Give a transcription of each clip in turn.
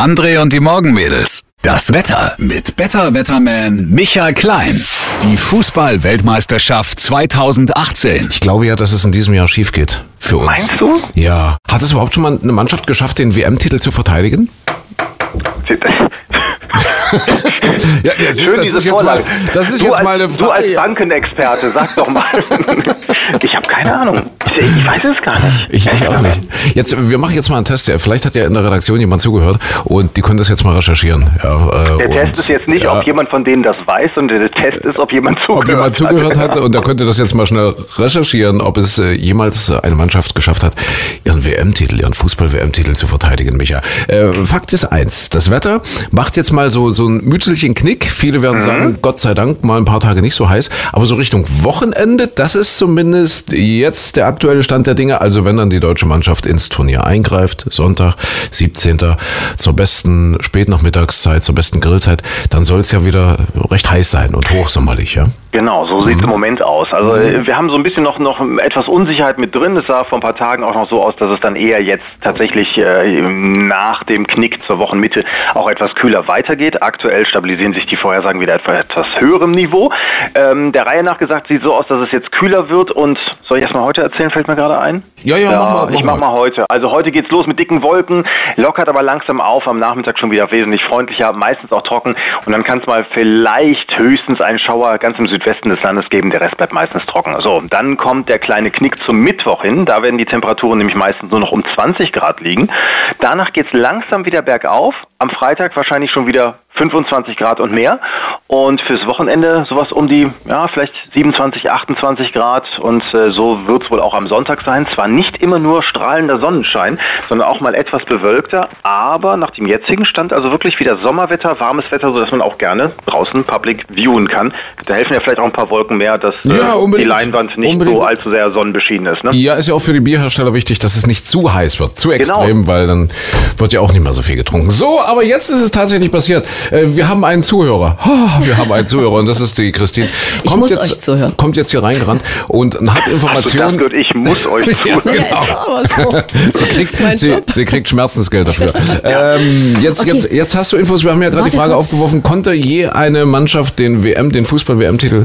André und die Morgenmädels. Das Wetter mit Better Wetterman Michael Klein. Die Fußball-Weltmeisterschaft 2018. Ich glaube ja, dass es in diesem Jahr schief geht. Für uns. Meinst du? Ja. Hat es überhaupt schon mal eine Mannschaft geschafft, den WM-Titel zu verteidigen? Ja, ja, siehst, Schön das diese ist jetzt Vorlage. mal- das ist du jetzt als, mal eine Du als Frage. Bankenexperte, sag doch mal. ich habe keine Ahnung. Ich, ich weiß es gar nicht. Ich, ich auch nicht. Jetzt, wir machen jetzt mal einen Test. Ja, Vielleicht hat ja in der Redaktion jemand zugehört und die können das jetzt mal recherchieren. Ja, äh, Der Test ist jetzt nicht, ja, ob jemand von denen das weiß, sondern der Test ist, ob jemand zugehört ob jemand zugehört hat. hat und der könnte das jetzt mal schnell recherchieren, ob es äh, jemals eine Mannschaft geschafft hat, ihren WM-Titel, ihren Fußball-WM-Titel zu verteidigen, Micha. Äh, Fakt ist eins, das Wetter macht jetzt mal so, so ein Mützelchen Knick. Viele werden sagen, Gott sei Dank, mal ein paar Tage nicht so heiß, aber so Richtung Wochenende, das ist zumindest jetzt der aktuelle Stand der Dinge. Also wenn dann die deutsche Mannschaft ins Turnier eingreift, Sonntag, 17. zur besten Spätnachmittagszeit, zur besten Grillzeit, dann soll es ja wieder recht heiß sein und hochsommerlich, ja? Genau, so Mhm. sieht es im Moment aus. Also äh, wir haben so ein bisschen noch, noch etwas Unsicherheit mit drin. Es sah vor ein paar Tagen auch noch so aus, dass es dann eher jetzt tatsächlich äh, nach dem Knick zur Wochenmitte auch etwas kühler weitergeht. Aktuell stabilisieren sich die Vorhersagen wieder etwa etwas höherem Niveau. Ähm, der Reihe nach gesagt sieht so aus, dass es jetzt kühler wird und soll ich erstmal heute erzählen, fällt mir gerade ein? Ja, ja, mach mal, ich mach mal heute. Also heute geht's los mit dicken Wolken, lockert aber langsam auf, am Nachmittag schon wieder wesentlich freundlicher, meistens auch trocken und dann kann es mal vielleicht höchstens einen Schauer ganz im Südwesten des Landes geben, der Rest bleibt meistens trocken. So, dann kommt der kleine Knick zum Mittwoch hin, da werden die Temperaturen nämlich meistens nur noch um 20 Grad liegen. Danach geht's langsam wieder bergauf, am Freitag wahrscheinlich schon wieder 25 Grad und mehr und fürs Wochenende sowas um die, ja, vielleicht 27, 28 Grad und äh, so wird's wohl auch am Sonntag sein. Zwar nicht immer nur strahlender Sonnenschein, sondern auch mal etwas bewölkter, aber nach dem jetzigen Stand also wirklich wieder Sommerwetter, warmes Wetter, sodass man auch gerne draußen public viewen kann. Da helfen ja vielleicht auch ein paar Wolken mehr, dass Ja, äh, die unbedingt. Leinwand nicht Unbedingt. so allzu sehr sonnenbeschienen ist. Ne? Ja, ist ja auch für die Bierhersteller wichtig, dass es nicht zu heiß wird, zu extrem, weil dann wird ja auch nicht mehr so viel getrunken. So, aber jetzt ist es tatsächlich passiert. Äh, Wir haben einen Zuhörer. Ah, Wir haben einen Zuhörer und das ist die Christine. Ich muss euch zuhören. Kommt jetzt hier reingerannt und hat Hast du Informationen. das gehört? Ich muss euch zuhören. Ja, ist doch aber so. Sie kriegt, sie, sie kriegt Schmerzensgeld dafür. ähm, jetzt, Okay. jetzt, jetzt hast du Infos. Wir haben ja gerade die Frage kurz. aufgeworfen: Konnte je eine Mannschaft den WM, den Fußball-WM-Titel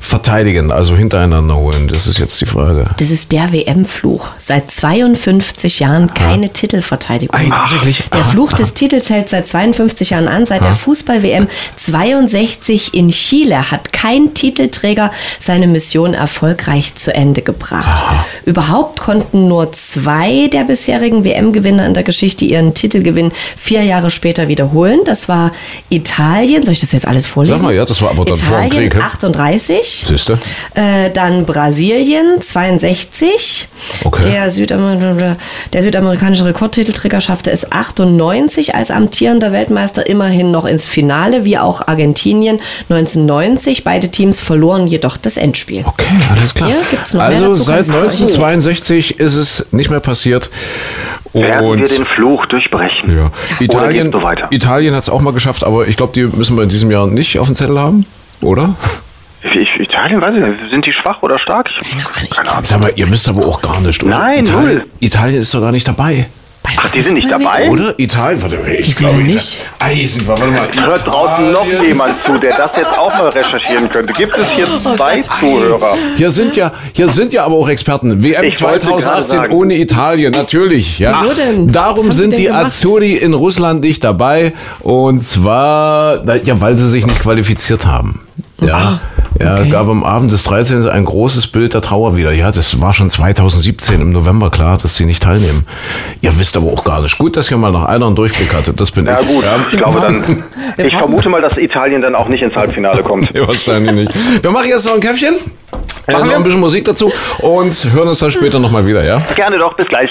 verteidigen, also hintereinander holen? Das ist jetzt die Frage. Das ist der WM-Fluch. Seit 52 Jahren keine Titelverteidigung. Ei, tatsächlich? Der Aha, Fluch des Titels hält seit 52 Jahren an. Seit der Fußball-WM 62 in Chile hat kein Titelträger seine Mission erfolgreich zu Ende gebracht. Überhaupt konnten nur zwei der bisherigen WM-Gewinner in der Geschichte ihren Titelgewinn vier Jahre später wiederholen. Das war Italien. Soll ich das jetzt alles vorlesen? Sag mal, ja, das war aber dann vor dem Italien Krieg, hä? 38. Siehst du? Äh, dann Brasilien 62. Okay. Der, Südamer der südamerikanische Rekordtitelträger schaffte es 98 als amtierender Weltmeister immerhin noch ins Finale, wie auch Argentinien 1990. Beide Teams verloren jedoch das Endspiel. Okay, alles klar. Hier gibt's noch mehr also dazu, seit kannst du euch- 1962 ist es nicht mehr passiert. Werden Und wir den Fluch durchbrechen? ja. Italien, so? Italien hat es auch mal geschafft, aber ich glaube, die müssen wir in diesem Jahr nicht auf dem Zettel haben, oder? Ich, Italien, weiß ich nicht. Sind die schwach oder stark? Ich Keine Ahnung. keine Ahnung. Sag mal, ihr wisst aber auch gar nicht, oder? Nein, Italien, null. Italien ist doch gar nicht dabei. Ach, die sind nicht dabei? Oder? Italien, warte mal, ich Wieso glaube denn nicht. wir, warte mal. Hört draußen noch Italien. jemand zu, der das jetzt auch mal recherchieren könnte? Gibt es hier Oh zwei Zuhörer? Hier sind ja, hier sind ja aber auch Experten. WM Ich wollte gerade 2018 sagen. ohne Italien, natürlich. Ja. Wieso denn? Darum Was haben sind die gemacht? Azzurri in Russland nicht dabei. Und zwar, na, ja, weil sie sich nicht qualifiziert haben. Ja, Ah, ja okay. gab am Abend des 13. ein großes Bild der Trauer wieder. Ja, das war schon 2017 im November klar, dass sie nicht teilnehmen. Ihr wisst aber auch gar nicht. Gut, dass ihr mal noch einer einen Durchblick hattet. Das bin Ja ich. gut, ich glaube dann. Ich vermute mal, dass Italien dann auch nicht ins Halbfinale kommt. Nee, wahrscheinlich nicht. Wir machen jetzt noch ein Käffchen. Äh, Machen noch wir. ein bisschen Musik dazu und hören uns dann später nochmal wieder, ja? Gerne doch, bis gleich.